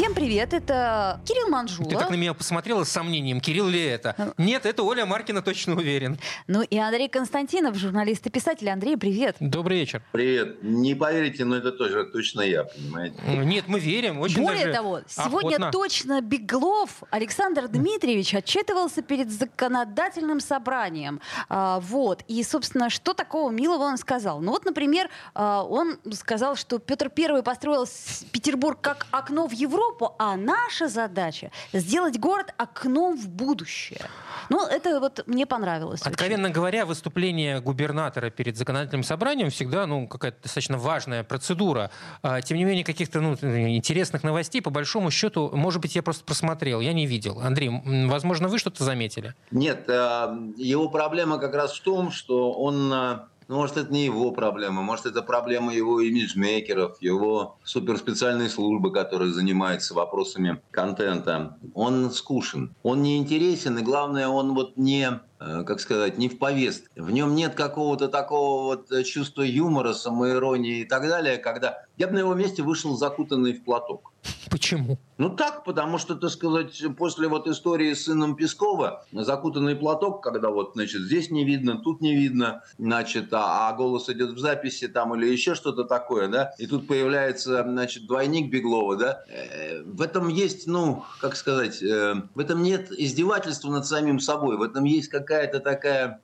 Всем привет, это Кирилл Манжула. Ты так на меня посмотрела с сомнением, Кирилл ли это? Нет, это Оля Маркина, точно уверен. Ну и Андрей Константинов, журналист и писатель. Андрей, привет. Добрый вечер. Привет. Не поверите, но это тоже точно я, понимаете? Нет, мы верим, очень Более даже того, сегодня охотно. точно Беглов Александр Дмитриевич отчитывался перед законодательным собранием. А, вот. И, собственно, что такого милого он сказал? Ну вот, например, а, он сказал, что Петр Первый построил Петербург как окно в Европу, а наша задача сделать город окном в будущее. Ну, это вот мне понравилось. очень. Откровенно говоря, выступление губернатора перед законодательным собранием всегда ну, какая-то достаточно важная процедура. А, Тем не менее, каких-то ну, интересных новостей, по большому счету, может быть, я просто просмотрел, я не видел. Андрей, возможно, вы что-то заметили? Нет, э, его проблема как раз в том, что он, э, ну, может, это не его проблема, может, это проблема его имиджмейкеров, его суперспециальной службы, которая занимается вопросами контента. Он скучен, он не интересен, и главное, он вот не э, как сказать, не в повестке. В нем нет какого-то такого вот э, чувства юмора, самоиронии и так далее, когда я бы на его месте вышел закутанный в платок. Почему? Ну так, потому что, так сказать, после вот истории с сыном Пескова, закутанный платок, когда вот, значит, здесь не видно, тут не видно, значит, а, а голос идет в записи там или еще что-то такое, да, и тут появляется, значит, двойник Беглова, да, Э, в этом есть, ну, как сказать, э, в этом нет издевательства над самим собой, в этом есть какая-то такая,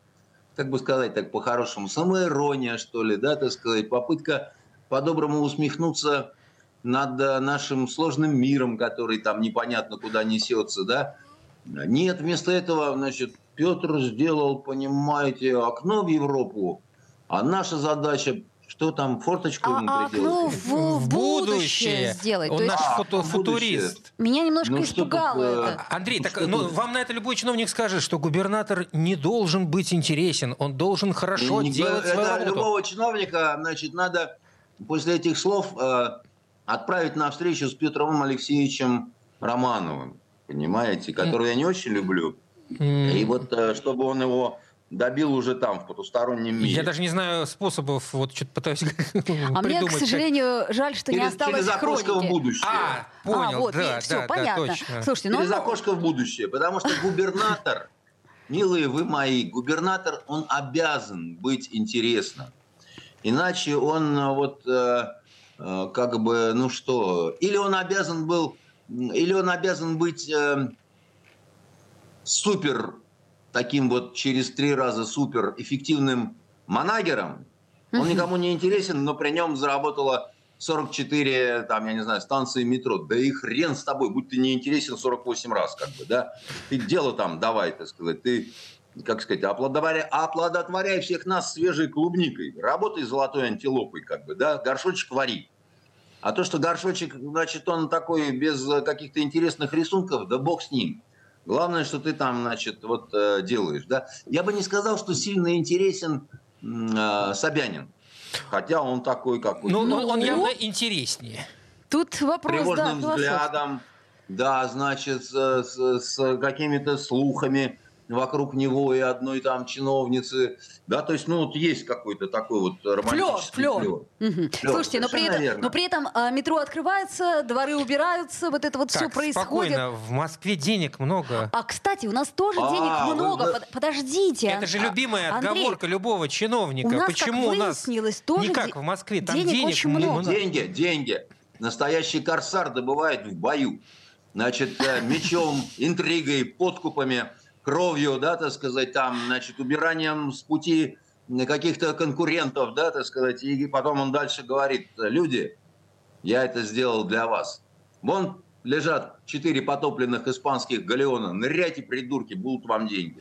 как бы сказать так по-хорошему, самоирония, что ли, да, так сказать, попытка по-доброму усмехнуться над э, нашим сложным миром, который там непонятно куда несется, да. Нет, вместо этого, значит, Петр сделал, понимаете, окно в Европу, а наша задача, что там, форточку А, ему а окно приделать? в, в будущее сделать. Он То есть наш А, фото- в будущее. футурист. меня немножко Ну, испугало это. Андрей, Ну, так ну, тут? вам на это любой чиновник скажет, что губернатор не должен быть интересен, он должен хорошо Не делать говорю, свою это работу. любого чиновника, значит, надо после этих слов э, отправить на встречу с Петром Алексеевичем Романовым, понимаете, которого я не очень люблю. И вот э, чтобы он его добил уже там, в потустороннем мире. Я даже не знаю способов, вот что-то пытаюсь А мне, к сожалению, жаль, что не через, осталось через окошко в хроники. будущее. А, понял, а, вот, да, все, да, да, понятно. точно. Слушайте, ну, через ну, окошко в будущее. Потому что губернатор, милые вы мои, губернатор, он обязан быть интересным. Иначе он э, вот э, как бы, ну что, или он обязан был, или он обязан быть э, супер таким вот через три раза супер эффективным манагером. Он никому не интересен, но при нем заработало 44, там, я не знаю, станции метро. Да и хрен с тобой, будь ты не интересен 48 раз, как бы, да. Ты дело там давай, так сказать. Ты, как сказать, оплодотворяй, оплодотворяй всех нас свежей клубникой. Работай золотой антилопой, как бы, да. Горшочек вари. А то, что горшочек, значит, он такой без э, каких-то интересных рисунков, да бог с ним. Главное, что ты там, значит, вот э, делаешь, да. Я бы не сказал, что сильно интересен э, Собянин. Хотя он такой, как Ну, Ну, он, он ну. явно интереснее. тут вопрос, да, тревожным философский. взглядом, да, значит, с, с- с какими-то слухами вокруг него и одной там чиновницы, да, то есть, ну, вот есть какой-то такой вот романтический флёр. флёр. Мгм. Флёр, Слушайте, но при, верно. но при этом а, метро открывается, дворы убираются, вот это вот все происходит. спокойно, в Москве денег много. А, кстати, у нас тоже А, денег вы- много. вы- Под- Подождите. Это же А, любимая Андрей, отговорка любого чиновника. у нас, Почему как у нас выяснилось, тоже не как в Москве? Там денег денег, очень много. много. Деньги, деньги. Настоящий корсар добывает в бою. Значит, э, мечом, интригой, подкупами, кровью, да, так сказать, там, значит, убиранием с пути каких-то конкурентов, да, так сказать. И потом он дальше говорит, люди, я это сделал для вас. Вон лежат четыре потопленных испанских галеона. Ныряйте, придурки, будут вам деньги.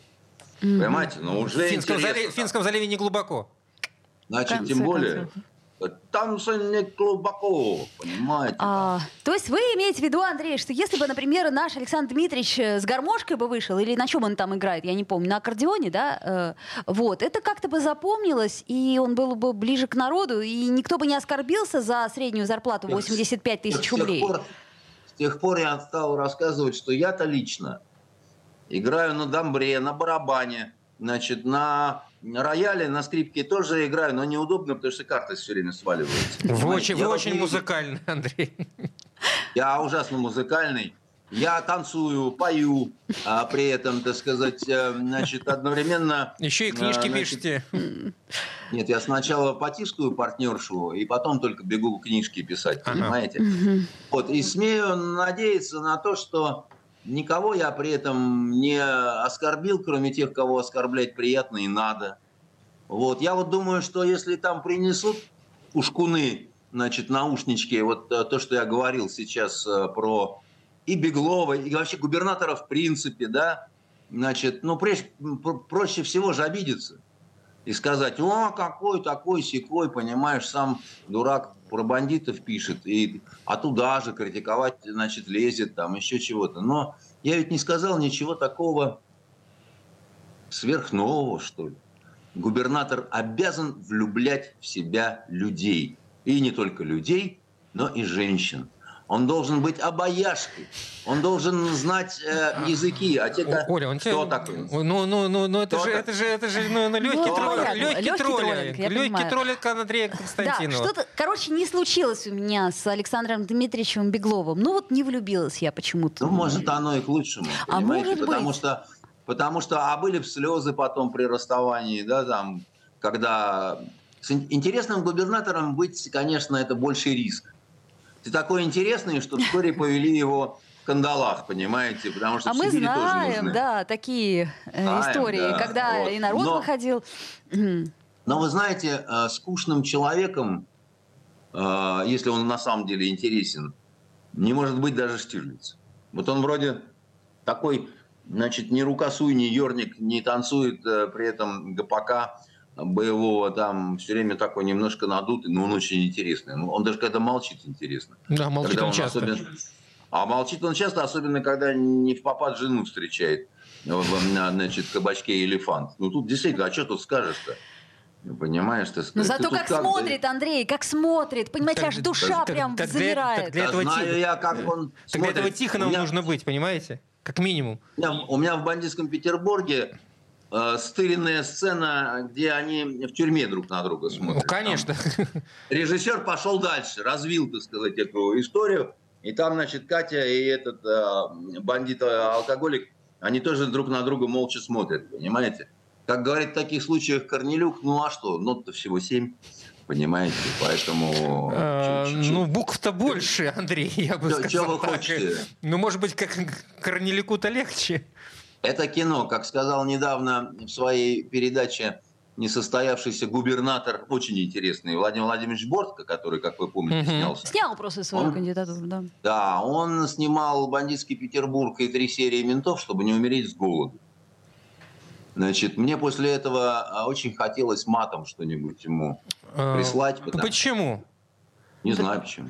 Понимаете? Ну, В уже Финском, интересно зале- в. Финском заливе не глубоко. В Значит, тем более, концов. Там все не глубоко, понимаете? А, то есть вы имеете в виду, Андрей, что если бы, например, наш Александр Дмитриевич э, с гармошкой бы вышел, или на чем он там играет, я не помню, на аккордеоне, да, э, вот, это как-то бы запомнилось, и он был бы ближе к народу, и никто бы не оскорбился за среднюю зарплату 85 тысяч рублей. С тех, пор, с тех пор я стал рассказывать, что я-то лично играю на дамбре, на барабане, значит, на рояле, на скрипке тоже играю, но неудобно, потому что карты все время сваливаются. Вы очень, вы очень музыкальный, Андрей. Я ужасно музыкальный. Я танцую, пою, а при этом, так сказать, э, значит, одновременно... Еще и книжки значит, пишете. Нет, я сначала потискаю партнершу, и потом только бегу книжки писать, понимаете? Мгм. Вот, и смею надеяться на то, что никого я при этом не оскорбил, кроме тех, кого оскорблять приятно и надо. Вот, я вот думаю, что если там принесут ушкуны, значит, наушнички, вот э, то, что я говорил сейчас э, про и Беглова, и вообще губернатора в принципе, да, значит, ну, прежде, пр- проще всего же обидеться и сказать, о, какой такой секой, понимаешь, сам дурак про бандитов пишет, и, а туда же критиковать, значит, лезет, там, еще чего-то. Но я ведь не сказал ничего такого сверхнового, что ли. Губернатор обязан влюблять в себя людей. И не только людей, но и женщин. Он должен быть обаяшкой. Он должен знать э, языки. А те, О, Оля, он кто тебя... такой? Ну, ну, ну, ну, это же, так? это же, это же, ну, ну легкий Ну, троллинг, понятно. легкий Легкий троллинг, троллинг, я легкий понимаю. троллинг Андрея Да, Константинова. что-то, короче, не случилось у меня с Александром Дмитриевичем Бегловым. Ну вот не влюбилась я почему-то. Ну, может, оно и к лучшему. А понимаете? может потому быть. что, потому что, а были б слезы потом при расставании, да, там, когда с ин- интересным губернатором быть, конечно, это больший риск. Ты такой интересный, что вскоре повели его в кандалах, понимаете, потому что А в мы Сибири тоже знаем, нужны. да, такие э, Знаем, истории, да, когда вот. и народ Но- выходил. Но вы знаете, э, скучным человеком, э, если он на самом деле интересен, не может быть даже Штирлиц. Вот он вроде такой, значит, не рукосуй, не ерник, не танцует при этом ГПК боевого, там все время такой немножко надутый, но он очень интересный. Ну, Он даже когда молчит, интересно. Да, молчит Когда он часто. особенно- А молчит он часто, особенно когда не в попад жену встречает в, в, на, значит, кабачке элефант. Ну тут действительно, а что тут скажешь-то? Ну, Понимаешь, ты Но зато ты как тут смотрит, Андрей, как смотрит. Понимаете, Так- аж душа так- прям так для- замирает. так для Да этого знаю я, как он Так для этого Тихонову у меня, нужно быть, понимаете? Как минимум. у меня- у меня в бандитском Петербурге э, стыренная сцена, где они в тюрьме друг на друга смотрят. Ну, конечно. Там режиссер пошел дальше, развил, так сказать, эту историю. И там, значит, Катя и этот э, бандит-алкоголик, они тоже друг на друга молча смотрят, понимаете? Как говорит в таких случаях Корнелюк, ну а что, нот-то всего семь, понимаете? Поэтому... Э, чуть-чуть. Ну, букв-то больше, Андрей, я бы сказал. чё вы хотите? Ну, может быть, как Корнелику-то легче. Это кино, как сказал недавно в своей передаче несостоявшийся губернатор, очень интересный, Владимир Владимирович Бортко, который, как вы помните, Мгм. снялся. Снял просто свою Он- кандидатуру, да. Да, он снимал «Бандитский Петербург» и три серии «Ментов», чтобы не умереть с голоду. Значит, мне после этого а, очень хотелось матом что-нибудь ему Э, прислать, потому- Почему? не знаю почему.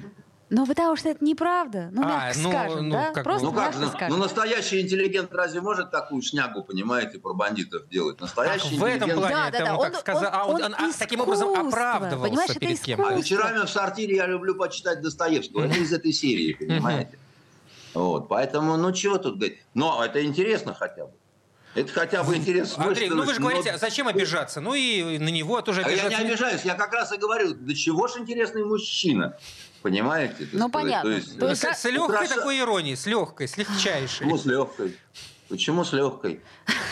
Ну, потому что это неправда. Ну, А, мягко ну, скажем, ну, да? как Просто Ну как же, мягко ну, скажем. ну настоящий интеллигент разве может такую шнягу, понимаете, про бандитов делать? Ах, Настоящий в этом интеллигент... плане Да, это да, да, он он- сказал, а он, он- он, он а, таким образом оправдывался Понимаешь, перед кем-то. А вечерами в сортире я люблю почитать Достоевского. Это из этой серии, понимаете? Вот, поэтому, ну чего тут говорить? Но это интересно хотя бы. Это хотя бы интересно. Андрей, ну вы же Но- говорите, а зачем обижаться? Ну и на него тоже А я обижаться. не обижаюсь, я как раз и говорю, да чего ж интересный мужчина. Понимаете? Ну, сказать? понятно. То есть, То Ну, есть с, с легкой украша- такой иронией, с легкой, с легчайшей. Почему с легкой? Почему с легкой?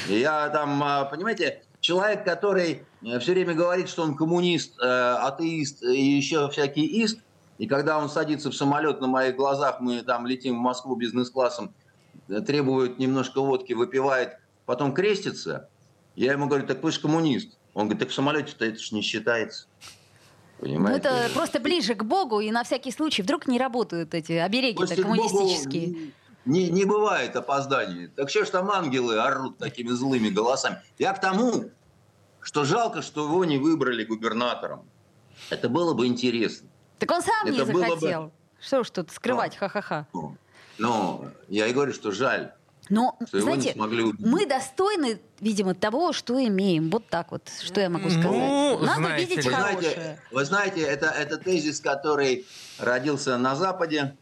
Я там, а, понимаете, человек, который все время говорит, что он коммунист, э, атеист и еще всякий ист, и когда он садится в самолет на моих глазах, мы там летим в Москву бизнес-классом, э, требует немножко водки, выпивает, потом крестится, я ему говорю, так вы же коммунист. Он говорит, так в самолете-то это ж не считается. Ну, Понимаете? это просто ближе к Богу, и на всякий случай вдруг не работают эти обереги Богу коммунистические. Не, не бывает опозданий. Так что ж там ангелы орут такими злыми голосами? Я к тому, что жалко, что его не выбрали губернатором. Это было бы интересно. Так он сам Это не было бы- захотел. Что уж тут скрывать, ха-ха-ха. Ну, Но я и говорю, что жаль, Но, что его не знаете, смогли мы достойны, видимо, того, что имеем. Вот так вот, что я могу сказать. Ну, Надо знаете видеть. Вы хорошее. знаете, вы знаете, это, это тезис, который родился на Западе,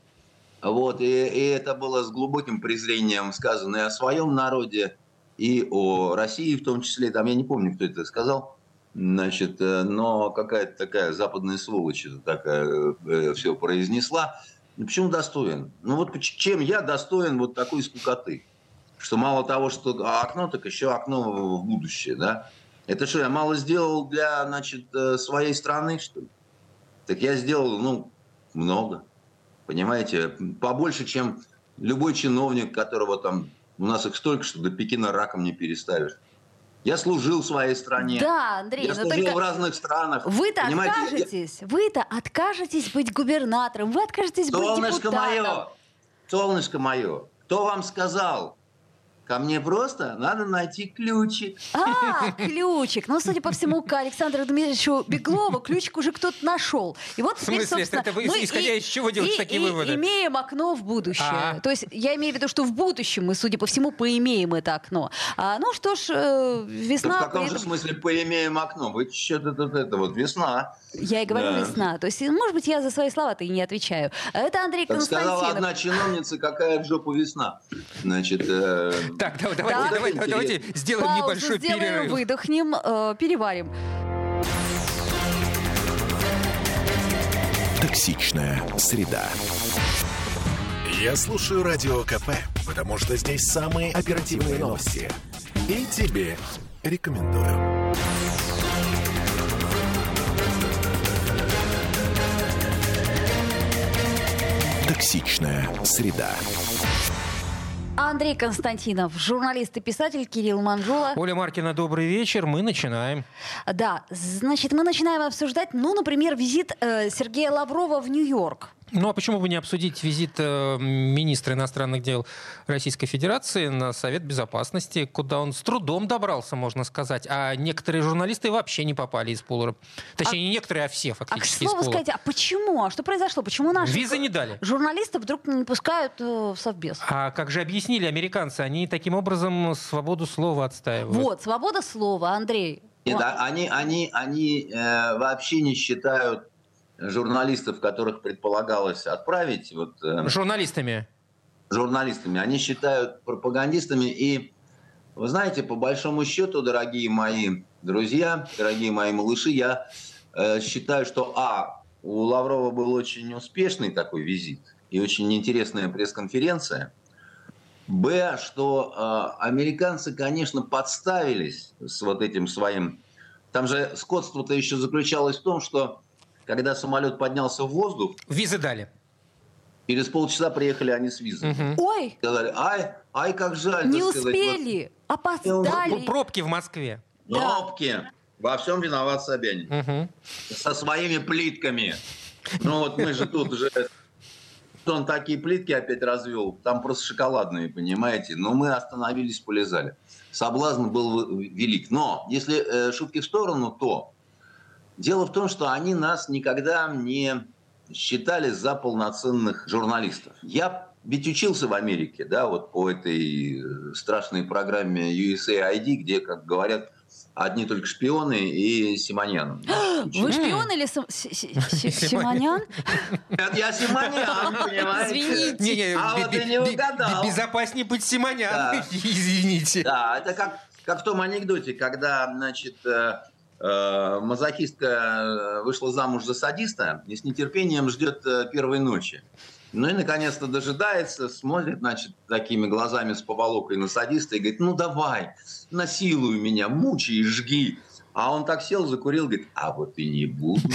вот, и, и это было с глубоким презрением сказано и о своем народе, и о России в том числе. Там я не помню, кто это сказал, значит, э, но какая-то такая западная сволочь это такая все произнесла. Ну, Почему достоин? Ну вот чем я достоин вот такой скукоты? Что мало того, что окно, так еще окно в будущее, да? Это что, я мало сделал для, значит, э, своей страны, что ли? Так я сделал, ну, много. Понимаете, побольше, чем любой чиновник, которого там, у нас их столько, что до Пекина раком не переставишь. Я служил своей стране. Да, Андрей, я но служил только в разных странах. вы-то Понимаете, я- откажетесь, вы-то откажетесь быть губернатором, вы откажетесь быть Солнышко депутатом. мое, солнышко мое, кто вам сказал? Ко мне просто надо найти ключик. А, ключик. Ну, судя по всему, к Александру Дмитриевичу Беглову ключик уже кто-то нашел. И вот В теперь, смысле, собственно, это вы мы исходя и- из чего делаете и- такие и выводы? имеем окно в будущее. А. То есть я имею в виду, что в будущем мы, судя по всему, поимеем это окно. А, ну что ж, э, Да весна... в каком при же этом- смысле поимеем окно? Вы что-то тут это вот весна. Я и говорю Да. весна. То есть, может быть, я за свои слова-то и не отвечаю. Это Андрей сказала Константинов. одна чиновница, какая в жопу весна. Значит, э, Так, давай, Так. давайте, давайте, Интересно. давайте сделаем Паузу небольшой сделаем, перерыв. выдохнем, э, переварим. Токсичная среда. Я слушаю Радио КП, потому что здесь самые оперативные новости. И тебе рекомендую. Токсичная среда. Андрей Константинов, журналист и писатель Кирилл Манжула. Оля Маркина, добрый вечер. Мы начинаем. Да, значит, мы начинаем обсуждать, ну, например, визит э, Сергея Лаврова в Нью-Йорк. Ну а почему бы не обсудить визит э, министра иностранных дел Российской Федерации на Совет Безопасности, куда он с трудом добрался, можно сказать, а некоторые журналисты вообще не попали из пола. Точнее, не некоторые, а все А к фактически из слову пола. сказать, а почему? А что произошло? Почему наши Визы не дали. журналистов вдруг не пускают э, в Совбез? А как же объяснили американцы, они таким образом свободу слова отстаивают. Вот, свобода слова, Андрей. нет, а- они, они, они э, вообще не считают журналистов, которых предполагалось отправить, вот, э, Журналистами. журналистами, они считают пропагандистами. И вы знаете, по большому счету, дорогие мои друзья, дорогие мои малыши, я э, считаю, что а у Лаврова был очень успешный такой визит и очень интересная пресс-конференция. Б, что э, американцы, конечно, подставились с вот этим своим. Там же скотство-то еще заключалось в том, что когда самолет поднялся в воздух, Визы дали. через полчаса приехали они с визой. Мгм. Ой, Сказали, ай, ай, как жаль. не так сказать, успели, опоздали. Пр- Пробки в Москве. вот Кнопки. Во всем виноват Собянин. Мгм. Со своими плитками. Ну вот мы же тут уже... Он такие плитки опять развел. Там просто шоколадные, понимаете. Но мы остановились, полезали. Соблазн был велик. Но если э, шутки в сторону, то дело в том, что они нас никогда не считали за полноценных журналистов. Я ведь учился в Америке, да, вот по этой э, страшной программе USAID, где, как говорят, одни только шпионы и Симоньян. Вы шпион или Сим- Си- Си- Си- Симонян? Нет, я Симоньян, понимаете? Извините. А вот ты не угадал. Безопаснее быть Симонян. Извините. Да, это как, в том анекдоте, когда, значит, э, мазохистка э, вышла замуж за садиста и с нетерпением ждет э, первой ночи. Ну и, наконец-то, дожидается, смотрит, значит, такими глазами с поволокой на садиста и говорит, ну давай, насилуй меня, мучай и жги. А он так сел, закурил, говорит, а вот и не буду.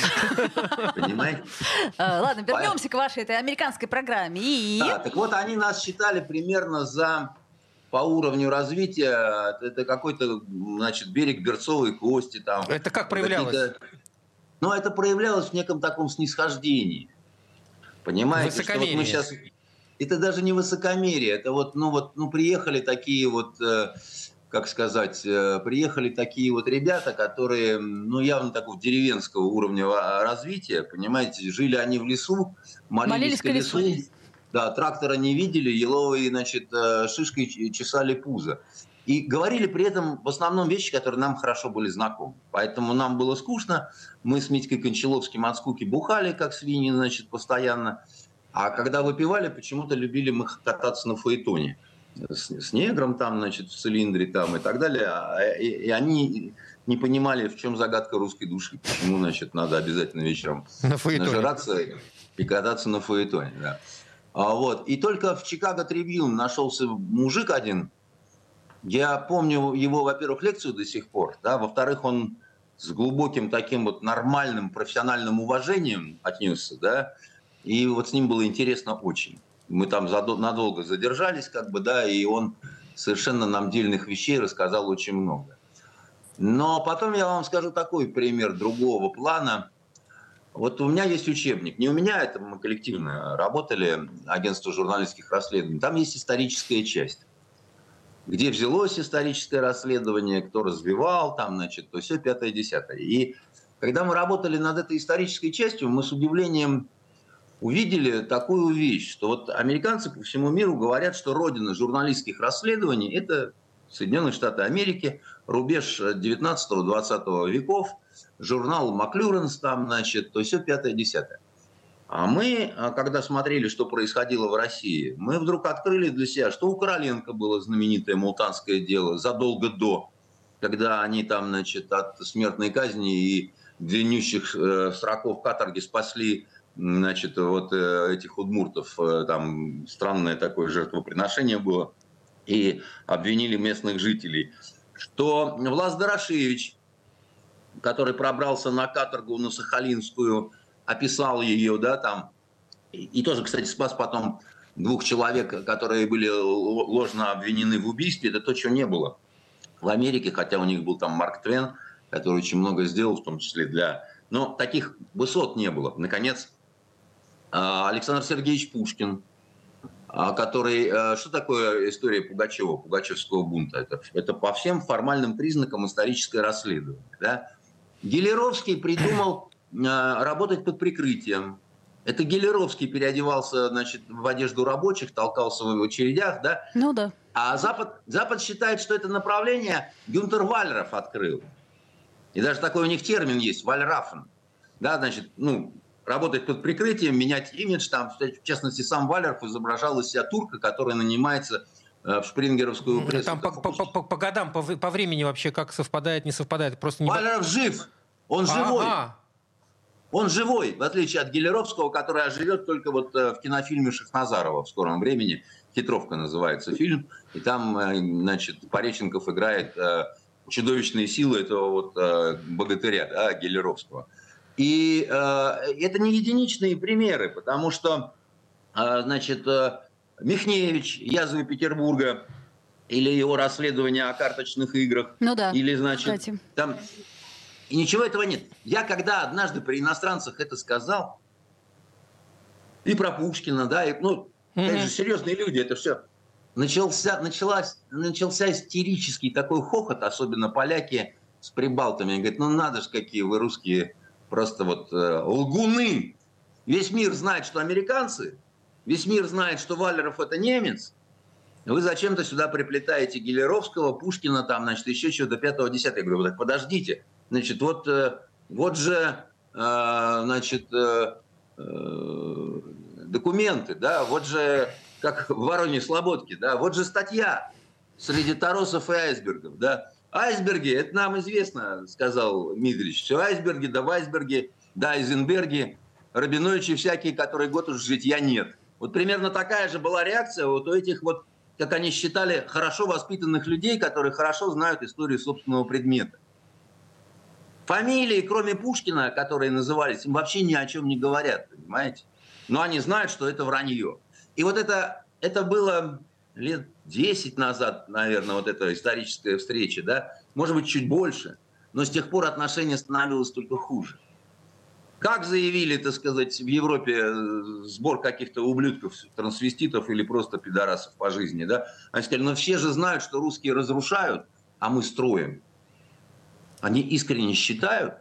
Понимаете? Э, Ладно, вернемся к вашей этой американской программе. Да, так вот они нас считали примерно за по уровню развития, это какой-то, значит, берег Берцовой кости там. Это как проявлялось? Ну, это проявлялось в неком таком снисхождении. Понимаете, что вот мы сейчас... Это даже не высокомерие, это вот, ну вот, ну приехали такие вот э, как сказать, э, приехали такие вот ребята, которые, ну, явно такого деревенского уровня развития, понимаете, жили они в лесу, молились, молились к лесу, да, трактора не видели, еловые, значит, э, шишкой чесали пузо. И говорили при этом в основном вещи, которые нам хорошо были знакомы. Поэтому нам было скучно. Мы с Митькой Кончаловским от скуки бухали, как свиньи, значит, постоянно. А когда выпивали, почему-то любили мы кататься на фаэтоне. С, с негром там, значит, в цилиндре там и так далее. А, и, и они не понимали, в чем загадка русской души. Почему, значит, надо обязательно вечером на нажираться и кататься на фаэтоне. Да. А, вот. И только в Чикаго Трибьюн нашелся мужик один, я помню его, во-первых, лекцию до сих пор, да, во-вторых, он с глубоким таким вот нормальным профессиональным уважением отнесся, да, и вот с ним было интересно очень. Мы там надолго задержались, как бы, да, и он совершенно нам дельных вещей рассказал очень много. Но потом я вам скажу такой пример другого плана. Вот у меня есть учебник. Не у меня, это мы коллективно работали, агентство журналистских расследований. Там есть историческая часть где взялось историческое расследование, кто развивал, там, значит, то все пятое, десятое. И когда мы работали над этой исторической частью, мы с удивлением увидели такую вещь, что вот американцы по всему миру говорят, что родина журналистских расследований – это Соединенные Штаты Америки, рубеж 19-20 веков, журнал Маклюренс там, значит, то все пятое, десятое. А мы, а, когда смотрели, что происходило в России, мы вдруг открыли для себя, что у Короленко было знаменитое мултанское дело задолго до, когда они там, значит, от смертной казни и длиннющих э, сроков каторги спасли значит, вот э, этих удмуртов, э, там странное такое жертвоприношение было, и обвинили местных жителей, что Влас Дорошевич, который пробрался на каторгу на Сахалинскую, описал ее, да, там, и, и тоже, кстати, спас потом двух человек, которые были ложно обвинены в убийстве, это то, чего не было в Америке, хотя у них был там Марк Твен, который очень много сделал, в том числе для... Но таких высот не было. Наконец, а, Александр Сергеевич Пушкин, а, который... А, что такое история Пугачева, Пугачевского бунта? Это, это по всем формальным признакам историческое расследование. Да? Гелеровский придумал а, работать под прикрытием. Это Гелеровский переодевался значит, в одежду рабочих, толкался в очередях, да? Ну да. А Запад, Запад считает, что это направление Гюнтер Вальров открыл. И даже такой у них термин есть, Вальрафен. Да, значит, ну, работать под прикрытием, менять имидж. Там, в частности, сам Валеров изображал из себя турка, который нанимается э, в шпрингеровскую прессу. Там по, по, по, по годам, по, по времени вообще как совпадает, не совпадает. Просто не... Валеров жив, он живой. Ага. Он живой, в отличие от Гелеровского, который оживет только вот э, в кинофильме Шахназарова в скором времени. «Хитровка» называется фильм. И там, э, значит, Пореченков играет э, чудовищные силы этого вот богатыря, да, Гелеровского. И это не единичные примеры, потому что, значит, Михневич, язвы Петербурга, или его расследование о карточных играх. Ну да, Или, значит, кстати. там и ничего этого нет. Я когда однажды при иностранцах это сказал, и про Пушкина, да, и, ну, mm-hmm. это же серьезные люди, это все. Начался, началась, начался истерический такой хохот, особенно поляки с прибалтами. Они говорят, ну надо же, какие вы русские просто вот э, лгуны. Весь мир знает, что американцы, весь мир знает, что Валеров это немец. Вы зачем-то сюда приплетаете Гелеровского, Пушкина, там, значит, еще чего-то пятого, десятого. Я говорю, так подождите, Значит, вот, э, вот же, э, значит, э, документы, да, вот же, как в Вороне Слободке, да, вот же статья среди торосов и айсбергов, да. Айсберги, это нам известно, сказал Митрич. Все айсберги, да в айсберге, да Айзенберги, Рабиновичи всякие, которые год уже житья нет. Вот примерно такая же была реакция вот у этих вот, как они считали, хорошо воспитанных людей, которые хорошо знают историю собственного предмета. Фамилии, кроме Пушкина, которые назывались, им вообще ни о чем не говорят, понимаете? Но они знают, что это вранье. И вот это, это было лет 10 назад, наверное, вот эта историческая встреча, да, может быть, чуть больше. Но с тех пор отношения становилось только хуже. Как заявили, так сказать, в Европе э, сбор каких-то ублюдков, трансвеститов или просто пидорасов по жизни, да? Они сказали, ну все же знают, что русские разрушают, а мы строим, они искренне считают,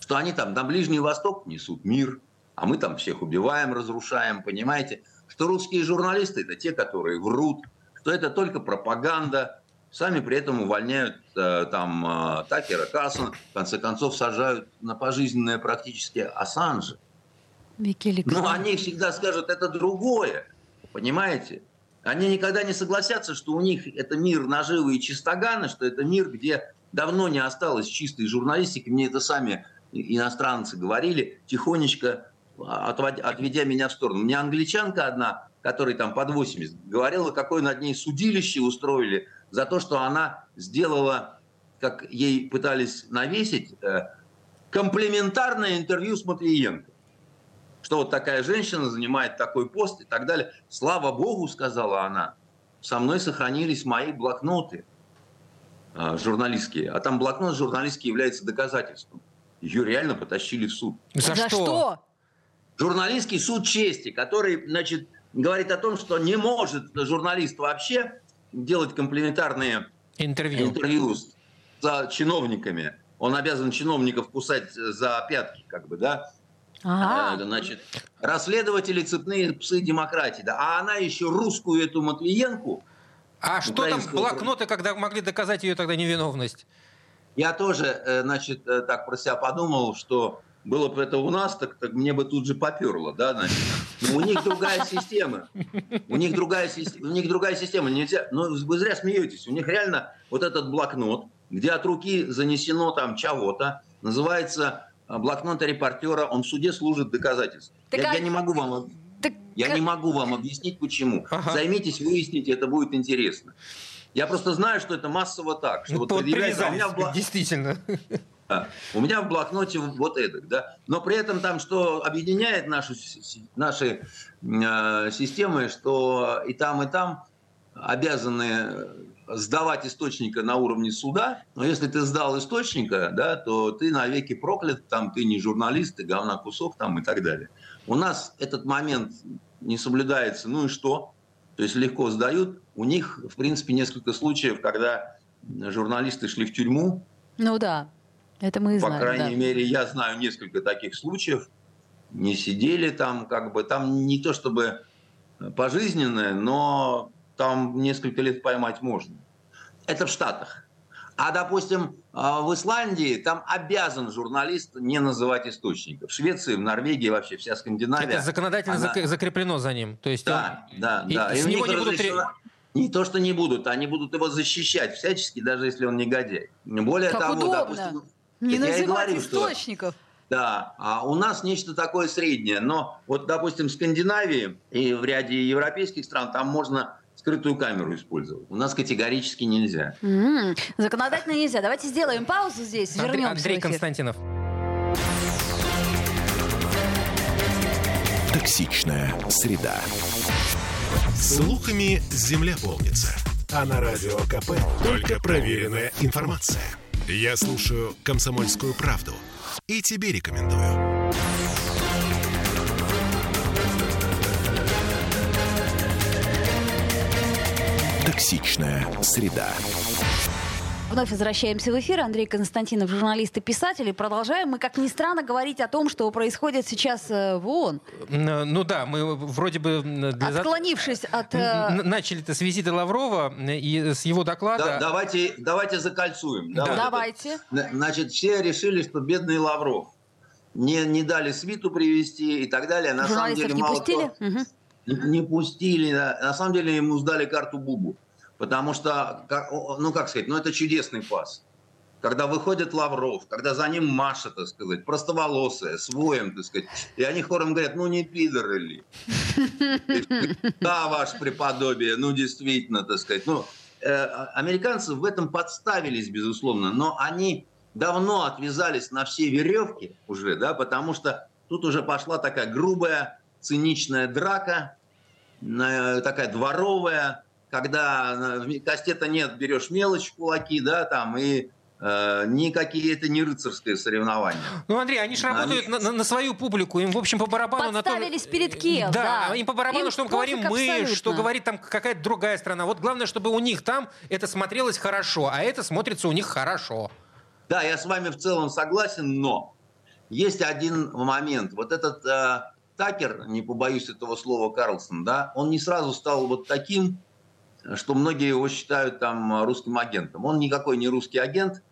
что они там на Ближний Восток несут мир, а мы там всех убиваем, разрушаем, понимаете? Что русские журналисты – это те, которые врут, что это только пропаганда, сами при этом увольняют э, там э, Такера Кассона, в конце концов сажают на пожизненное практически Ассанжа. Но они всегда скажут, это другое, понимаете? Они никогда не согласятся, что у них это мир наживы и чистогана, что это мир, где давно не осталось чистой журналистики. Мне это сами иностранцы говорили, тихонечко отводя меня в сторону. Мне англичанка одна, которой там под 80, говорила, какое над ней судилище устроили за то, что она сделала, как ей пытались навесить, э, комплементарное интервью с Матвиенко. Что вот такая женщина занимает такой пост и так далее. Слава Богу, сказала она, со мной сохранились мои блокноты э, журналистские. А там блокнот журналистский является доказательством. Ее реально потащили в суд. За, За что? что? Журналистский суд чести, который, значит, говорит о том, что не может журналист вообще делать комплементарные интервью, интервью с, с чиновниками. Он обязан чиновников кусать за пятки, как бы, да? Ага. Значит, расследователи цепные псы демократии. Да. А она еще русскую эту Матвиенку. А что там блокноты, когда могли доказать ее тогда невиновность? Я тоже, э, значит, э, так про себя подумал, что было бы это у нас, так, так мне бы тут же поперло, да, значит. Но у них другая система. У них другая, у них другая система. Нельзя, но вы зря смеетесь. У них реально вот этот блокнот, где от руки занесено там чего-то, называется э, блокнот репортера, он в суде служит доказательством. я, а... я не могу вам так... Я не могу вам объяснить, почему. Ага. Займитесь, выясните, это будет интересно. Я просто знаю, что это массово так. Что ну, вот предъявляется, а у меня в. Действительно. Да. У меня в блокноте вот это, да. Но при этом там, что объединяет наши, наши э, системы, что и там, и там обязаны сдавать источника на уровне суда. Но если ты сдал источника, да, то ты навеки проклят, там ты не журналист, ты говна кусок там и так далее. У нас этот момент не соблюдается, ну и что? То есть легко сдают. У них, в принципе, несколько случаев, когда журналисты шли в тюрьму. Ну да, это мы и знаем. По крайней да. мере, я знаю несколько таких случаев. Не сидели там, как бы, там не то чтобы пожизненное, но там несколько лет поймать можно. Это в Штатах. А, допустим, а, в Исландии там обязан журналист не называть источников. В Швеции, в Норвегии вообще вся Скандинавия. Это законодательно она... закреплено за ним. То есть да, он... да, и да. И с него не будут... Не то, что не будут, они будут его защищать всячески, даже если он негодяй. Более как того, удобно. допустим, не называть говорю, источников. Что, да, а у нас нечто такое среднее. Но вот, допустим, в Скандинавии и в ряде европейских стран там можно скрытую камеру использовать. У нас категорически нельзя. Mm-hmm. Законодательно нельзя. Давайте сделаем паузу здесь, Андрей, вернемся Андрей Константинов. Токсичная среда. Слухами земля полнится. А на радио КП только проверенная информация. Я слушаю «Комсомольскую правду» и тебе рекомендую. Токсичная среда. Вновь возвращаемся в эфир. Андрей Константинов, журналист и писатель. И продолжаем мы, как ни странно, говорить о том, что происходит сейчас э, в ООН. Ну да, мы вроде бы... Для... Отклонившись от... Э, начали-то с визита Лаврова и с его доклада... Да, давайте, давайте закольцуем. Да. Давайте. Значит, все решили, что бедный Лавров не, не дали свиту привести и так далее. На самом деле, не мало пустили? Кто... Угу. Не, не пустили. На самом деле ему сдали карту Бубу. Потому что, ну как сказать, ну это чудесный пас. Когда выходит Лавров, когда за ним Маша, так сказать, простоволосая, своем, так сказать, и они хором говорят, ну не пидоры ли? Да, ваше преподобие, ну действительно, так сказать. Ну, э, американцы в этом подставились, безусловно, но они давно отвязались на все веревки уже, да, потому что тут уже пошла такая грубая, циничная драка, э, такая дворовая, когда кастета нет, берешь мелочь в кулаки, да, там, и э, никакие это не рыцарское соревнование. Ну, Андрей, они же работают они... на, на свою публику, им, в общем, по барабану на то... перед кем, да. Да, им по барабану, им что мы говорим мы, абсолютно. что говорит там какая-то другая страна. Вот главное, чтобы у них там это смотрелось хорошо, а это смотрится у них хорошо. Да, я с вами в целом согласен, но есть один момент. Вот этот э, Такер, не побоюсь этого слова, Карлсон, да, он не сразу стал вот таким, что многие его считают там русским агентом. Он никакой не русский агент,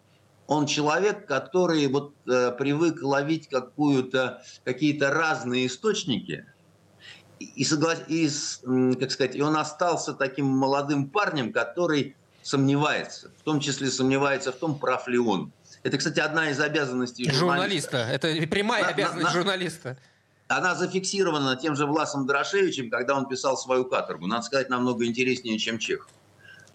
он человек, который вот э, привык ловить какую-то, какие-то разные источники, и, соглас... и, как сказать, и он остался таким молодым парнем, который сомневается, в том числе сомневается в том, прав ли он. Это, кстати, одна из обязанностей журналиста. журналиста. Это прямая на, обязанность на, журналиста. Она зафиксирована тем же Власом Дорошевичем, когда он писал свою каторгу. Надо сказать, намного интереснее, чем Чехов.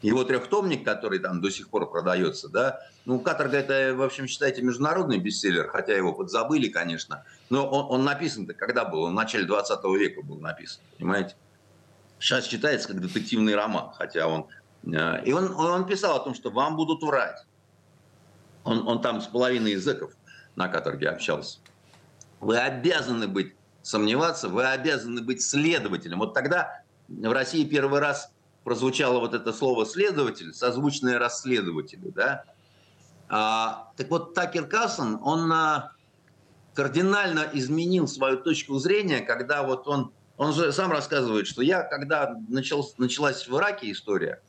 Его трехтомник, который там до сих пор продается, да, ну, каторга это, в общем, считайте, международный бестселлер, хотя его подзабыли, конечно, но он, он написан-то когда был? Он в начале 20 века был написан, понимаете? Сейчас читается как детективный роман, хотя он... Э, и он, он писал о том, что вам будут врать. Он, он там с половиной языков на каторге общался. Вы обязаны быть сомневаться, вы обязаны быть следователем. Вот тогда в России первый раз прозвучало вот это слово «следователь», созвучное расследователю, да? А, так вот, Такер Касон, он а, кардинально изменил свою точку зрения, когда вот он, он же сам рассказывает, что я, когда начал, началась в Ираке история,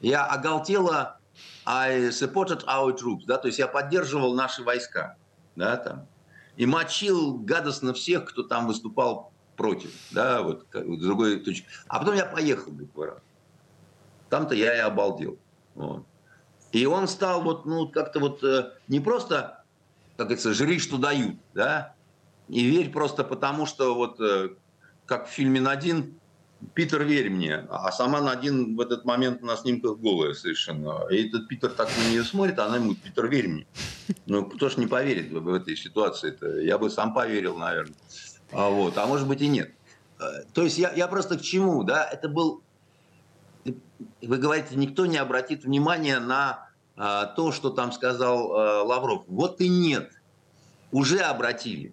я оголтела I supported our troops, да, то есть я поддерживал наши войска, да, там, и мочил гадостно всех, кто там выступал против, да, вот, с другой точки. А потом я поехал в Ирак. Там-то я и обалдел. Вот. И он стал вот, ну, как-то вот э, не просто, как говорится, жри, что дают, да, и верь просто потому, что вот, э, как в фильме «Надин», Питер, верь мне. А сама Надин в этот момент на снимках голая совершенно. И этот Питер так на нее смотрит, а она ему, Питер, верь мне. Ну, кто ж не поверит в этой ситуации -то? Я бы сам поверил, наверное. А, вот. а может быть и нет. Э, то есть я, я просто к чему, да? Это был... Вы говорите, никто не обратит внимания на а, то, что там сказал а, Лавров. Вот и нет. Уже обратили.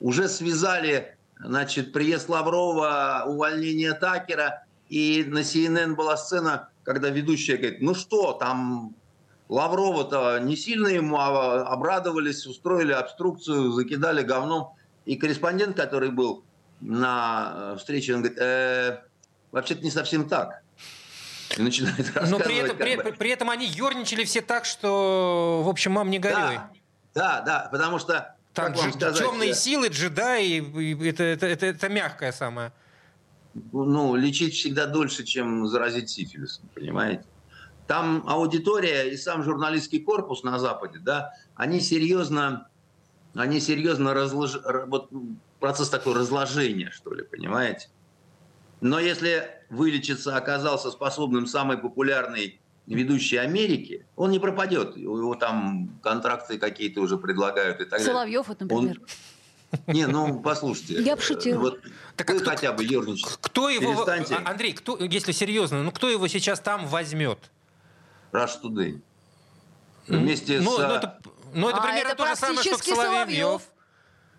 Уже связали значит, приезд Лаврова, увольнение Такера, и на CNN была сцена, когда ведущая говорит, ну что, там Лаврова-то не сильно ему обрадовались, устроили обструкцию, закидали говном. И корреспондент, который был на встрече, он говорит, э, вообще-то не совсем так. И начинает. Но при этом, при, при этом они ерничали все так, что, в общем, мам не горюй. Да, да, да, потому что там как сказать, темные я... силы, джедаи, это, это, это, это мягкое самое. Ну, лечить всегда дольше, чем заразить сифилисом, понимаете? Там аудитория и сам журналистский корпус на Западе, да, они серьезно, они серьезно разлож... вот процесс такой разложения, что ли, понимаете? Но если вылечиться оказался способным самый популярный ведущий Америки, он не пропадет. Его там контракты какие-то уже предлагают и так далее. Соловьев, вот, например. Он... Не, ну послушайте. Я пошутила. Вот так, а кто, хотя бы ерничать. Кто его, Перестаньте. А, Андрей, кто, если серьезно, ну кто его сейчас там возьмет? Rush Today. Вместе ну, с... Ну, это, ну, это а, примерно это то же самое, что Соловьев. Соловьев.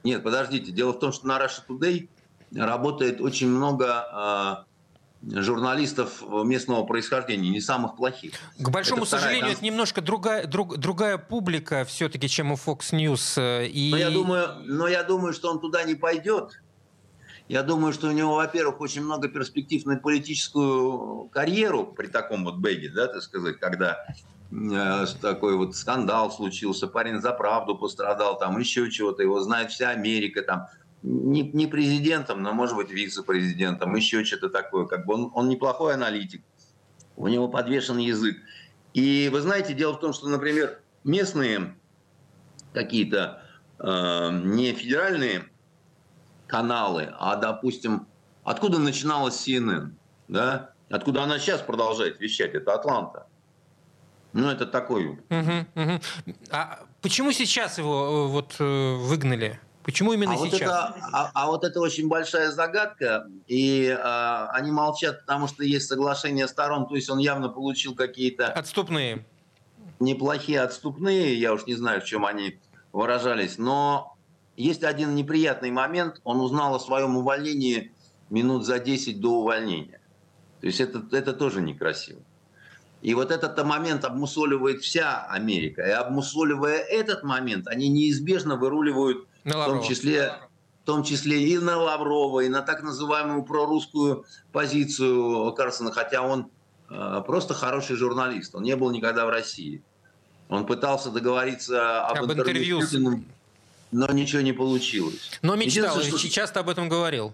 Нет, подождите. Дело в том, что на Russia Today работает очень много а, журналистов местного происхождения, не самых плохих. К большому это сожалению, это немножко другая, друг, другая публика все-таки, чем у Fox News. Э, и... Но, я думаю, но я думаю, что он туда не пойдет. Я думаю, что у него, во-первых, очень много перспектив на политическую карьеру при таком вот бэге, да, так сказать, когда э, такой вот скандал случился, парень за правду пострадал, там еще чего-то, его знает вся Америка, там не, не президентом, но, может быть, вице-президентом, еще что-то такое. Как бы он, он неплохой аналитик, у него подвешен язык. И вы знаете, дело в том, что, например, местные какие-то э, не федеральные каналы, а, допустим, откуда начиналась CNN, да? Откуда она сейчас продолжает вещать? Это Атланта. Ну, это такой. Угу, угу. А почему сейчас его э, вот э, выгнали? Почему именно а сейчас? Вот это, а, а вот это очень большая загадка, и а, они молчат, потому что есть соглашение сторон, то есть он явно получил какие-то... Отступные. неплохие отступные, я уж не знаю, в чем они выражались, но есть один неприятный момент. Он узнал о своем увольнении минут за 10 до увольнения. То есть это, это тоже некрасиво. И вот этот момент обмусоливает вся Америка. И обмусоливая этот момент, они неизбежно выруливают в том числе в том числе и на Лаврова, и на так называемую прорусскую позицию Карсона, хотя он э, просто хороший журналист. Он не был никогда в России. Он пытался договориться об, об интервью, с Путиным, но ничего не получилось. Но мечтал, что... часто об этом говорил.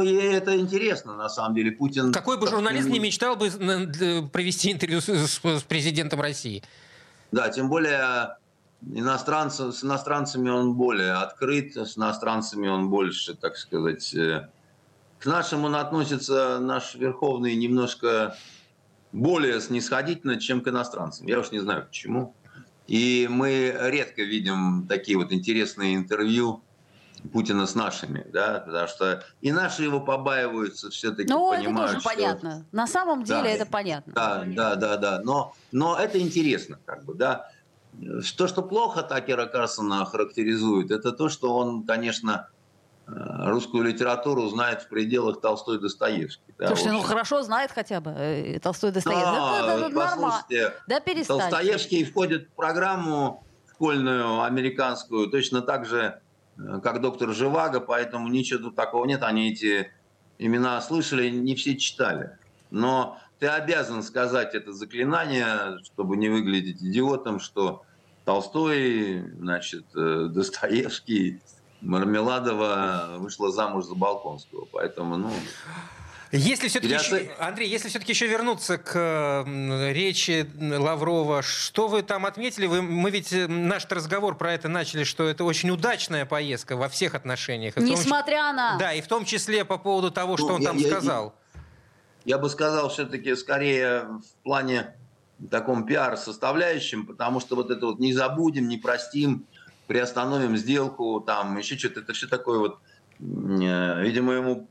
И это интересно, на самом деле. Путин... Какой бы журналист не мечтал бы провести интервью с, с президентом России? Да, тем более иностранцы, с иностранцами он более открыт, с иностранцами он больше, так сказать... Э, к нашим он относится, наш Верховный, немножко более снисходительно, чем к иностранцам. Я уж не знаю почему. И мы редко видим такие вот интересные интервью Путина с нашими, да, потому что и наши его побаиваются все-таки, Ну, это тоже что... понятно. На самом деле да, это понятно. Да, да, да, да. Но, но это интересно, как бы, да. То, что плохо Такера Карсона характеризует, это то, что он, конечно, э, русскую литературу знает в пределах Толстой Достоевский. Да, Слушайте, ну хорошо знает хотя бы э, Толстой Достоевский. Да, да, да, нормально. Да перестань. Достоевский входит в программу школьную американскую точно так же, э, как доктор Живаго, поэтому ничего тут такого нет. Они эти имена слышали, не все читали. Но ты обязан сказать это заклинание, чтобы не выглядеть идиотом, что Толстой, значит, э, Достоевский, Мармеладова вышла замуж за Балконского. Поэтому, ну... Если все-таки еще, Андрей, если все-таки еще вернуться к речи Лаврова, что вы там отметили? Вы, мы ведь э, наш разговор про это начали, что это очень удачная поездка во всех отношениях. Несмотря том, на... Да, и в том числе по поводу того, что ну, он я, там я, сказал. Я, я бы сказал все-таки скорее в плане таком пиар-составляющем, потому что вот это вот не забудем, не простим, приостановим сделку, там еще что-то, это все такое вот, э, видимо, ему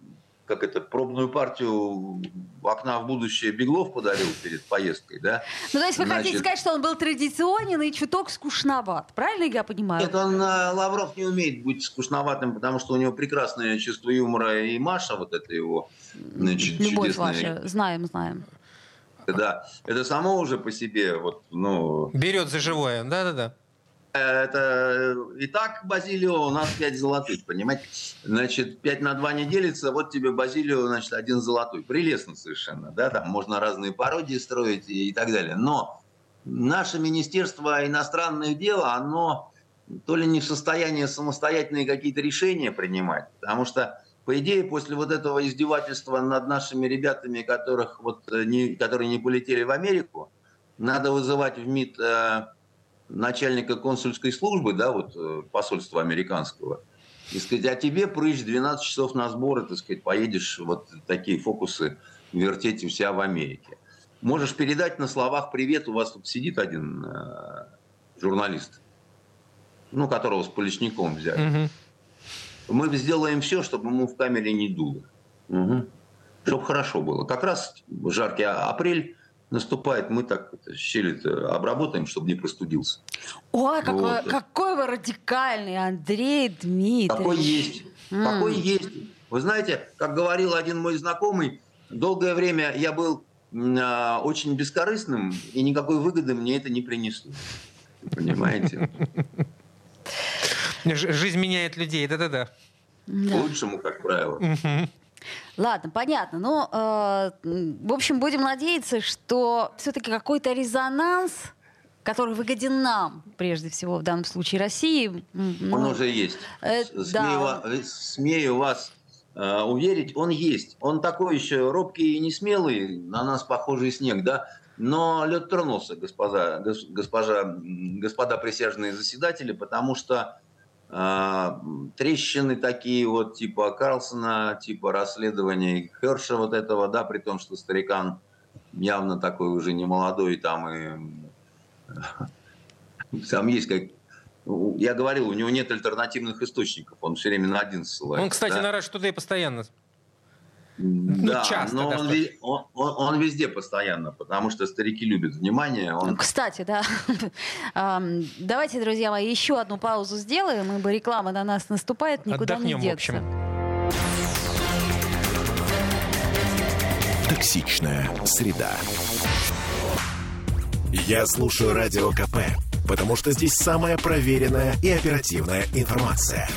как это, пробную партию окна в будущее Беглов подарил перед поездкой, да? Ну, то есть вы Значит, хотите сказать, что он был традиционен и чуток скучноват, правильно я понимаю? Нет, он, э, Лавров не умеет быть скучноватым, потому что у него прекрасное чувство юмора, и Маша, вот это его значит, Любовь чудесная... ваша, знаем, знаем да. Это само уже по себе, вот, ну... Берет за живое, да-да-да. Это и так Базилио у нас 5 золотых, понимаете? Значит, 5 на 2 не делится, вот тебе Базилио, значит, один золотой. Прелестно совершенно, да, там можно разные пародии строить и, и так далее. Но наше Министерство иностранных дел, оно то ли не в состоянии самостоятельные какие-то решения принимать, потому что по идее, после вот этого издевательства над нашими ребятами, которых вот э, не, которые не полетели в Америку, надо вызывать в МИД э, начальника консульской службы, да, вот э, посольства американского, и сказать, а тебе прыщ 12 часов на сборы, так сказать, поедешь вот такие фокусы вертеть у себя в Америке. Можешь передать на словах привет, у вас тут сидит один э, журналист, ну, которого с Поличником взяли. Угу мы сделаем все, чтобы ему в камере не дуло. Угу. Чтобы хорошо было. Как раз жаркий апрель наступает, мы так щели обработаем, чтобы не простудился. Ой, какой, вот. какой вы радикальный, Андрей Дмитриевич. Какой есть. Mm. Какой есть. Вы знаете, как говорил один мой знакомый, долгое время я был э, очень бескорыстным, и никакой выгоды мне это не принесло. Понимаете? Жизнь меняет людей, да-да-да. К лучшему, как правило. Ладно, понятно. Ну, э, в общем, будем надеяться, что все-таки какой-то резонанс, который выгоден нам, прежде всего, в данном случае России. Ну, он уже есть. Э, смею, да. смею вас э, уверить, он есть. Он такой еще робкий и несмелый, на нас похожий снег, да? Но лед тронулся, госпожа, госпожа, господа присяжные заседатели, потому что трещины такие вот типа Карлсона, типа расследования Херша вот этого, да, при том, что старикан явно такой уже не молодой, там и там есть как я говорил, у него нет альтернативных источников, он все время на один ссылается. Он, кстати, да? на Rush Today постоянно Ну, да, часто но он, он- он- он везде постоянно, потому что старики любят внимание. Он Кстати, да. Давайте, друзья мои, еще одну паузу сделаем, ибо реклама на нас наступает, никуда Отдохнем, не в общем. деться. Токсичная среда. Я слушаю Радио КП, потому что здесь самая проверенная и оперативная информация.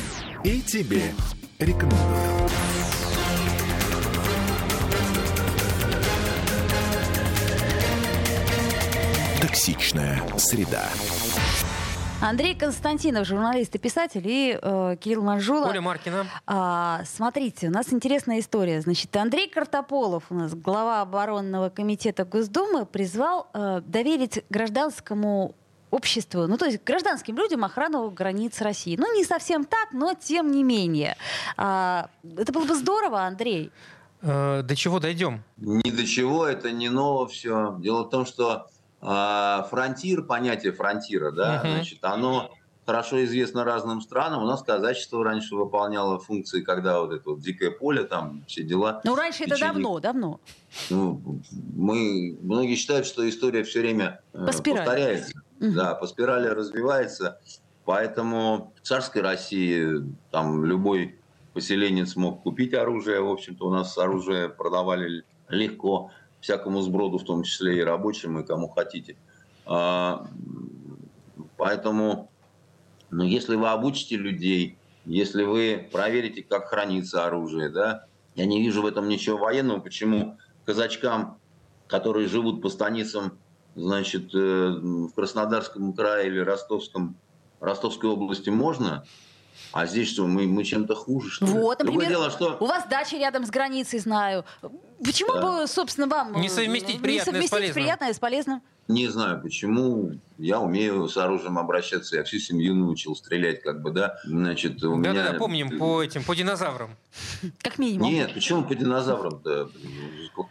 И тебе рекомендую. Токсичная среда. Андрей Константинов, журналист и писатель, и э, Кирилл Манжула. Оля Маркина. А, смотрите, у нас интересная история. Значит, Андрей Картополов, у нас глава оборонного комитета Госдумы, призвал э, доверить гражданскому обществу, ну то есть гражданским людям охрану границ России. Ну не совсем так, но тем не менее. А, это было бы здорово, Андрей. Э, До чего дойдем? ни до чего, это не ново все. Дело в том, что фронтир, понятие фронтира, да, Мгм. значит, оно хорошо известно разным странам. У нас казачество раньше выполняло функции, когда вот это вот дикое поле, там все дела. Ну раньше это Течение- давно, давно. Ну, мы, многие считают, что история все время э, По спирали. повторяется. Мгм. Да, по спирали развивается. Поэтому в царской России там любой поселенец мог купить оружие. В общем-то, у нас оружие продавали легко всякому сброду, в том числе и рабочим, и кому хотите. А, Поэтому, ну, если вы обучите людей, если вы проверите, как хранится оружие, да, я не вижу в этом ничего военного, почему казачкам, которые живут по станицам, значит, э, в Краснодарском крае или Ростовском, Ростовской области можно, а здесь что, мы, мы чем-то хуже, что ли? Вот, Другое например, дело, что... у вас дача рядом с границей, знаю. Почему Да. бы, собственно, вам... э, Не совместить приятное с совместить полезным? приятное с полезным? Не знаю почему. Я умею с оружием обращаться. Я всю семью научил стрелять, как бы, да. Значит, у меня... Да-да, помним по этим, по динозаврам. Как минимум. Нет, почему по динозаврам-то?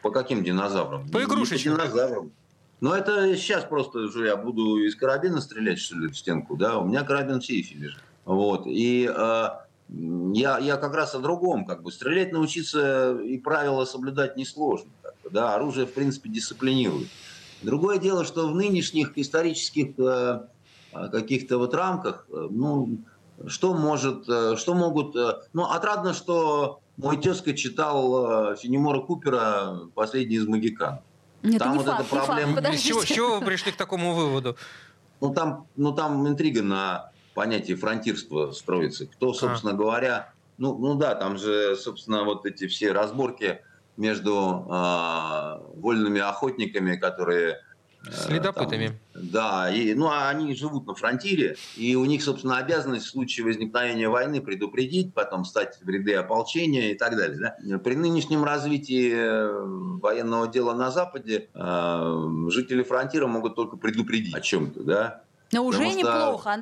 По каким динозаврам? По Не- не игрушечным. По динозаврам. Ну, это сейчас просто что я буду из карабина стрелять, что ли, в стенку, да? У меня карабин в сейфе лежит. Вот. И э, я, я как раз о другом, как бы. Стрелять научиться и правила соблюдать несложно. Как бы, да? Оружие, в принципе, дисциплинирует. Другое дело, что в нынешних исторических э, каких-то вот рамках, э, ну, что может, э, что могут... э, Ну, отрадно, что мой тезка читал э, Фенемора Купера «Последний из магикан». Это Там не вот факт, эта не факт, проблема- С чего, с чего вы пришли к такому выводу? Ну там, ну, там интрига на понятие фронтирства строится. Кто, собственно говоря... Ну, ну да, там же, собственно, вот эти все разборки между а, вольными охотниками, которые... э, Следопытами. там, да, и, ну, а они живут на фронтире, и у них, собственно, обязанность в случае возникновения войны предупредить, потом стать в ряды ополчения и так далее. Да? При нынешнем развитии э, военного дела на Западе э, жители фронтира могут только предупредить о чем-то, да. Но уже Потому что- неплохо,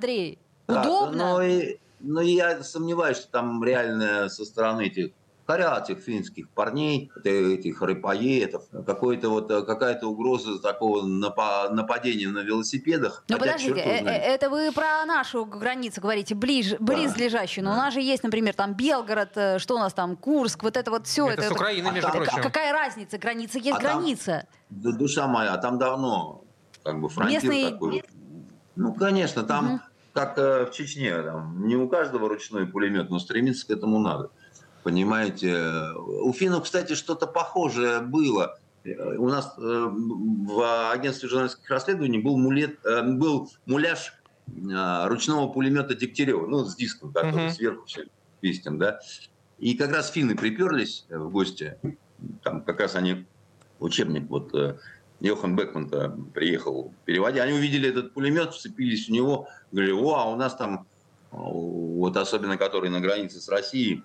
Андрей. Да, Удобно. Но, и- но я сомневаюсь, что там реально со стороны этих этих финских парней, это- этих рыпоедов, какой-то вот, э, какая-то угроза такого напа- нападения на велосипедах. Ну подождите, э- э- это вы про нашу границу говорите, ближе, близлежащую. Но у Да. нас же есть, например, там Белгород, что у нас там, Курск, вот это вот все. Это с Украины, а между там- прочим. Какая разница? Граница есть А там- граница. Да, душа моя, а там давно как бы фронтир Местные- такой. Ну, конечно, там, Мгм. Как э, в Чечне, там, не у каждого ручной пулемет, но стремиться к этому надо. Понимаете? У финнов, кстати, что-то похожее было. Э, У нас э, в агентстве журналистских расследований был, мулет, был муляж ручного пулемета Дегтярева, ну, с диском, который Мгм. сверху все известен, да. И как раз финны приперлись в гости, там как раз они учебник, вот Йохан бекман приехал переводя, они увидели этот пулемет, вцепились в него, говорили, о, а у нас там, э, вот особенно который на границе с Россией,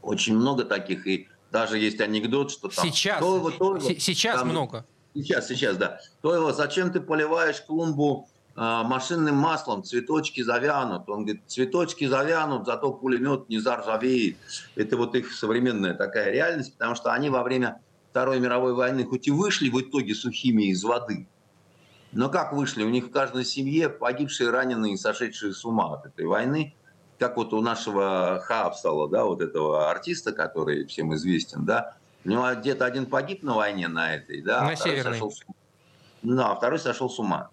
очень много таких, и даже есть анекдот, что там... Сейчас, то его, то его, се- сейчас там- много. Сейчас, сейчас, да. То его, зачем ты поливаешь клумбу а, машинным маслом, цветочки завянут. Он говорит, цветочки завянут, зато пулемет не заржавеет. Это вот их современная такая реальность, потому что они во время Второй мировой войны хоть и вышли в итоге сухими из воды, но как вышли? У них в каждой семье погибшие, раненые, сошедшие с ума от этой войны. Как вот у нашего Хаапсала, да, вот этого артиста, который всем известен, да, У него где-то один погиб на войне на этой, да, на а второй сошел с ума. Да, а второй сошел с ума.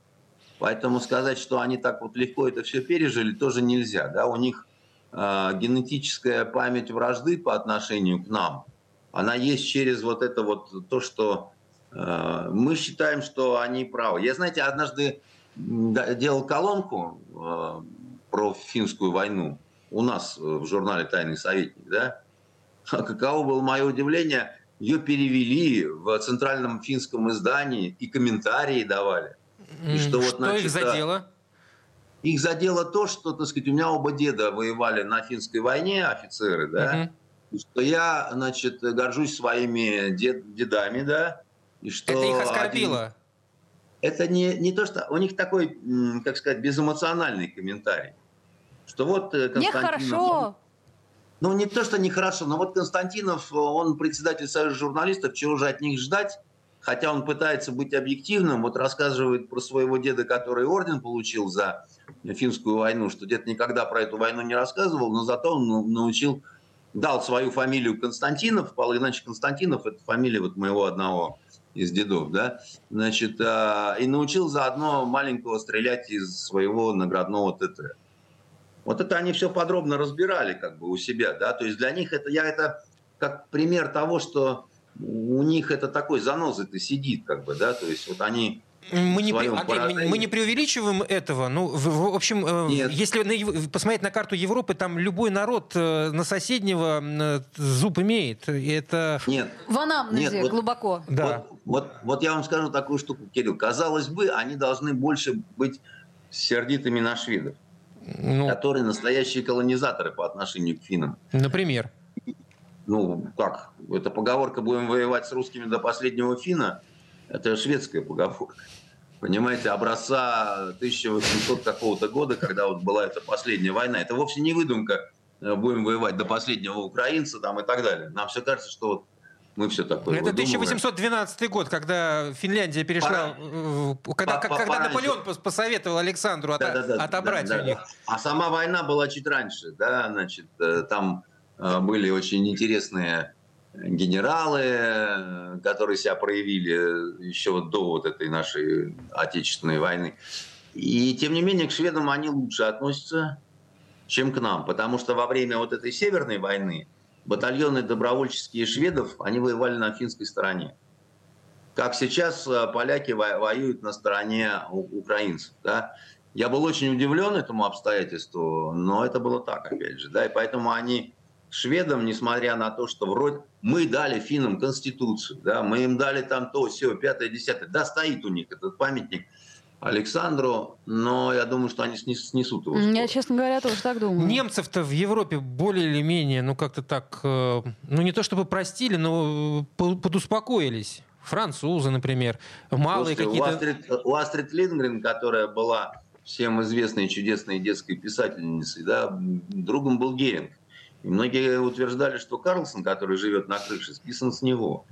Поэтому сказать, что они так вот легко это все пережили, тоже нельзя. Да? У них э, генетическая память вражды по отношению к нам, она есть через вот это вот то, что мы считаем, что они правы. Я, знаете, однажды делал колонку э, про финскую войну у нас в журнале «Тайный советник», да? А каково было мое удивление, ее перевели в центральном финском издании и комментарии давали. И что, вот, значит, их задело? Их задело то, что, так сказать, у меня оба деда воевали на финской войне, офицеры, да, угу. что я, значит, горжусь своими дед, дедами, да, и что... Это их оскорбило? Один... Это не, не то, что... У них такой, как сказать, безэмоциональный комментарий. Что вот э, Константинов... Нехорошо. Ну, не то, что нехорошо, но вот Константинов, он председатель Союза журналистов, чего же от них ждать? Хотя он пытается быть объективным, вот рассказывает про своего деда, который орден получил за финскую войну, что дед никогда про эту войну не рассказывал, но зато он научил, дал свою фамилию Константинов, Павел Игнатьевич Константинов, это фамилия вот моего одного из дедов, да, значит, а, и научил заодно маленького стрелять из своего наградного ТТ. Вот это они все подробно разбирали как бы у себя, да, то есть для них это, я это как пример того, что у них это такой занозы-то сидит, как бы, да, то есть вот они мы не, Андрей, мы не преувеличиваем этого. Ну, в, в общем, э, Нет. если на, посмотреть на карту Европы, там любой народ э, на соседнего э, зуб имеет. Это... Нет. В анамнезе Нет, вот, глубоко. Да. Вот, вот, вот я вам скажу такую штуку, Кирилл. Казалось бы, они должны больше быть сердитыми на шведов, ну, которые настоящие колонизаторы по отношению к финнам. Например? ну, как, это поговорка «будем воевать с русскими до последнего фина», это шведская поговорка. Понимаете, образца 1800 какого-то года, когда вот была эта последняя война, это вовсе не выдумка э, «будем воевать до последнего украинца» там и так далее. Нам все кажется, что вот мы все такое Это 1812 год, когда Финляндия перешла, Пора... когда, по, когда пораньше. Наполеон посоветовал Александру да, от, да, да, отобрать да, да, у них. А сама война была чуть раньше, да, значит, э, там Э, были очень интересные генералы, которые себя проявили еще до вот этой нашей отечественной войны. И тем не менее к шведам они лучше относятся, чем к нам, потому что во время вот этой Северной войны батальоны добровольческие шведов, они воевали на финской стороне. Как сейчас э, поляки воюют на стороне украинцев. Да? Я был очень удивлен этому обстоятельству, но это было так, опять же. Да? И поэтому они шведам, несмотря на то, что вроде мы дали финнам конституцию, да, мы им дали там то, все, пятое, десятое, да, стоит у них этот памятник Александру, но я думаю, что они снесут его. Я, честно говоря, тоже так думаю. Немцев-то в Европе более или менее, ну как-то так, э, ну не то чтобы простили, но подуспокоились. Французы, например, малые какие-то... У Астрид Лингрен, которая была всем известной чудесной детской писательницей, да, другом был Геринг. И многие утверждали, что Карлсон, который живет на крыше, списан с него.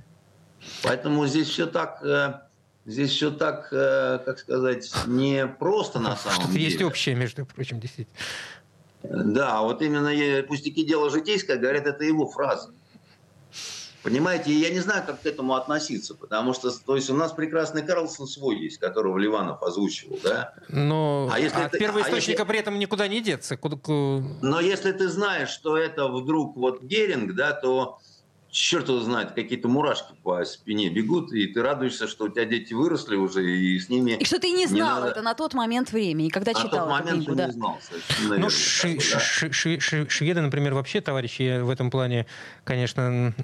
Поэтому здесь все так, э, здесь все так, э, как сказать, не просто на самом Что-то деле. есть общее, между прочим, действительно. Да, вот именно пустяки дело житейское, говорят, это его фраза. Понимаете, я не знаю, как к этому относиться, потому что, то есть у нас прекрасный Карлсон свой есть, которого Ливанов озвучивал, да? Но а если от ты, первоисточника а если... при этом никуда не деться. Куда... Но если ты знаешь, что это вдруг вот Геринг, да, то черт его знает, какие-то мурашки по спине бегут, и ты радуешься, что у тебя дети выросли уже, и с ними... И что ты не знал не надо... это на тот момент времени, когда на читал тот момент книгу, да? не знал, Ну, шведы, например, вообще, товарищи, в этом плане, конечно,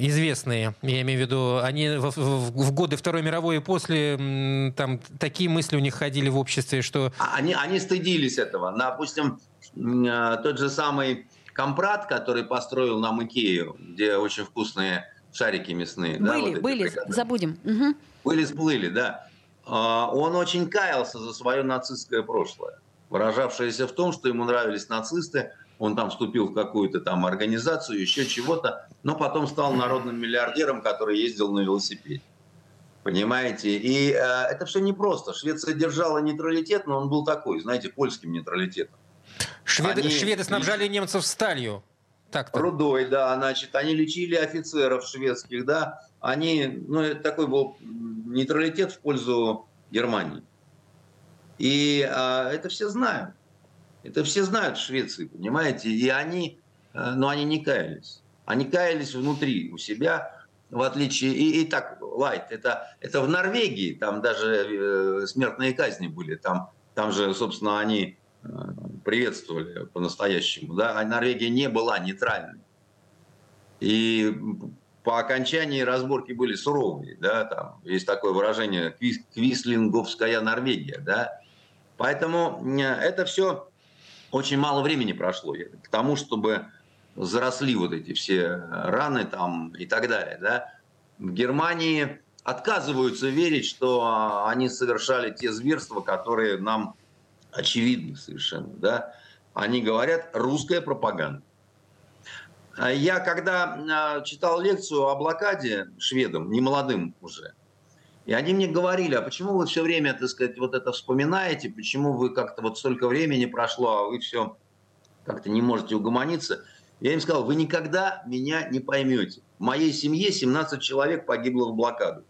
известные. Я имею в виду, они в, в, в годы Второй мировой и после, там, такие мысли у них ходили в обществе, что... А они, они стыдились этого. Допустим, э, тот же самый Компрат, который построил нам Икею, где очень вкусные шарики мясные. Были, да, вот были, бригады. забудем. Угу. Были, сплыли, да. А, он очень каялся за свое нацистское прошлое, выражавшееся в том, что ему нравились нацисты, он там вступил в какую-то там организацию, еще чего-то, но потом стал народным миллиардером, который ездил на велосипеде. Понимаете? И э, это все непросто. Швеция держала нейтралитет, но он был такой, знаете, польским нейтралитетом. Шведы, Они... шведы снабжали немцев сталью. Так-то. рудой, да, значит, они лечили офицеров шведских, да, они, ну, это такой был нейтралитет в пользу Германии. И а, это все знают. Это все знают в Швеции, понимаете? И они, э, но они не каялись. Они каялись внутри у себя, в отличие... И, и так, лайт, это, это в Норвегии, там даже э, смертные казни были. Там, там же, собственно, они приветствовали по-настоящему. Да? А Норвегия не была нейтральной. И по окончании разборки были суровые. Да? Там есть такое выражение «квис, «квислинговская Норвегия». Да? Поэтому это все очень мало времени прошло к тому, чтобы заросли вот эти все раны там и так далее. Да? В Германии отказываются верить, что они совершали те зверства, которые нам очевидны совершенно. Да? Они говорят «русская пропаганда». Я когда а, читал лекцию о блокаде шведам, не молодым уже, и они мне говорили, а почему вы все время, так сказать, вот это вспоминаете, почему вы как-то вот столько времени прошло, а вы все как-то не можете угомониться. Я им сказал, вы никогда меня не поймете. В моей семье 17 человек погибло в блокаду.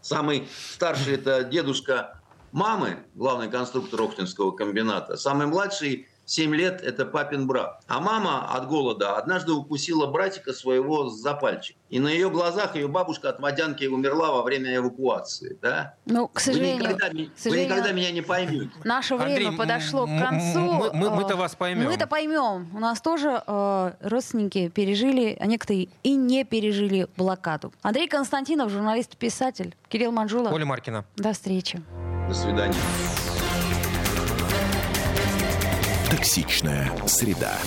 Самый старший это дедушка мамы, главный конструктор Охтинского комбината. Самый младший 7 лет – это папин брат. А мама от голода однажды укусила братика своего за пальчик. И на ее глазах ее бабушка от водянки умерла во время эвакуации. Да? Ну, к сожалению, вы, никогда, к сожалению, вы никогда меня не поймете. Наше время Андрей, подошло к концу. мы- мы- мы-то Э, вас поймем. Мы-то поймем. У нас тоже э, родственники пережили, а некоторые и не пережили блокаду. Андрей Константинов, журналист-писатель. Кирилл Манжула. Оля Маркина. До встречи. До свидания. Токсичная среда.